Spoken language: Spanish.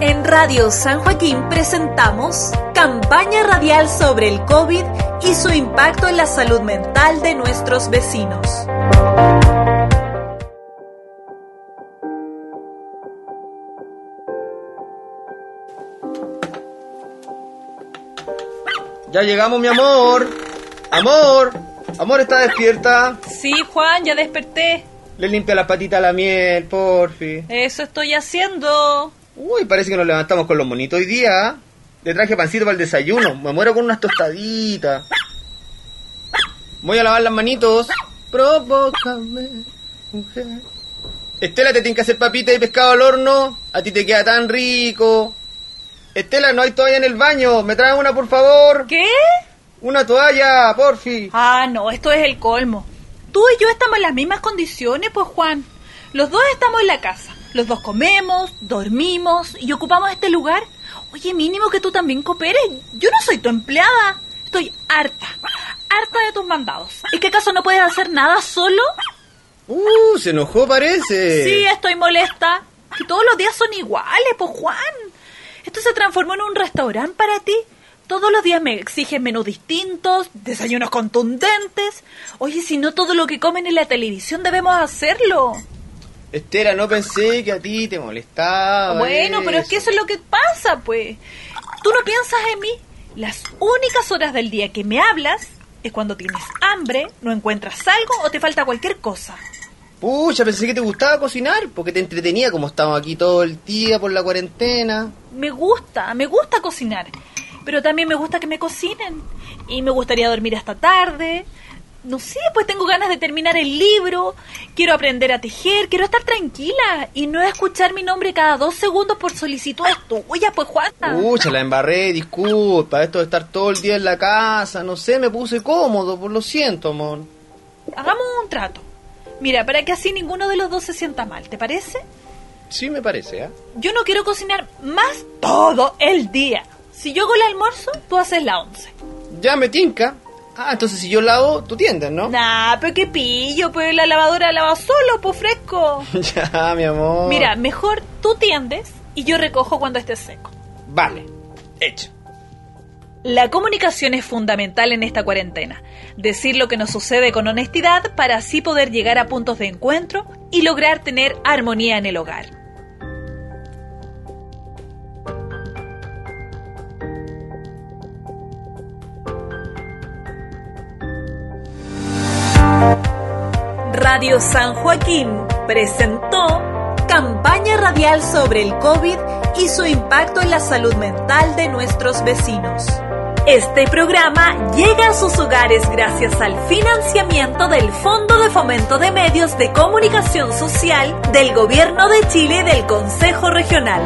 En Radio San Joaquín presentamos campaña radial sobre el COVID y su impacto en la salud mental de nuestros vecinos. Ya llegamos, mi amor. Amor. Amor, ¿está despierta? Sí, Juan, ya desperté. Le limpia la patita a la miel, porfi. Eso estoy haciendo. Uy, parece que nos levantamos con los monitos hoy día. Le traje pancito para el desayuno. Me muero con unas tostaditas. Voy a lavar las manitos. Provócame, mujer. Estela, te tiene que hacer papita y pescado al horno. A ti te queda tan rico. Estela, no hay toalla en el baño. ¿Me traen una, por favor? ¿Qué? Una toalla, porfi. Ah, no, esto es el colmo. Tú y yo estamos en las mismas condiciones, pues Juan. Los dos estamos en la casa. Los dos comemos, dormimos y ocupamos este lugar. Oye, mínimo que tú también cooperes. Yo no soy tu empleada. Estoy harta. Harta de tus mandados. ¿Y qué acaso no puedes hacer nada solo? Uh, se enojó parece. Sí, estoy molesta. Que todos los días son iguales, pues Juan. Esto se transformó en un restaurante para ti. Todos los días me exigen menús distintos, desayunos contundentes. Oye, si no todo lo que comen en la televisión debemos hacerlo. Estela, no pensé que a ti te molestaba. Bueno, pero es que eso es lo que pasa, pues. Tú no piensas en mí. Las únicas horas del día que me hablas es cuando tienes hambre, no encuentras algo o te falta cualquier cosa. Pucha, pensé que te gustaba cocinar, porque te entretenía como estamos aquí todo el día por la cuarentena. Me gusta, me gusta cocinar, pero también me gusta que me cocinen. Y me gustaría dormir hasta tarde. No sé, pues tengo ganas de terminar el libro, quiero aprender a tejer, quiero estar tranquila y no escuchar mi nombre cada dos segundos por solicitud tuya, pues Juana. Pucha, la embarré, disculpa, esto de estar todo el día en la casa, no sé, me puse cómodo, por lo siento, amor. Hagamos un trato. Mira, para que así ninguno de los dos se sienta mal, ¿te parece? Sí, me parece, ¿eh? Yo no quiero cocinar más todo el día. Si yo hago el almuerzo, tú haces la once. Ya me tinca. Ah, entonces si yo lavo, tú tiendes, ¿no? Nah, pero qué pillo, pues la lavadora lava solo, pues fresco. ya, mi amor. Mira, mejor tú tiendes y yo recojo cuando esté seco. Vale, hecho. La comunicación es fundamental en esta cuarentena. Decir lo que nos sucede con honestidad para así poder llegar a puntos de encuentro y lograr tener armonía en el hogar. Radio San Joaquín presentó campaña radial sobre el COVID y su impacto en la salud mental de nuestros vecinos. Este programa llega a sus hogares gracias al financiamiento del Fondo de Fomento de Medios de Comunicación Social del Gobierno de Chile y del Consejo Regional.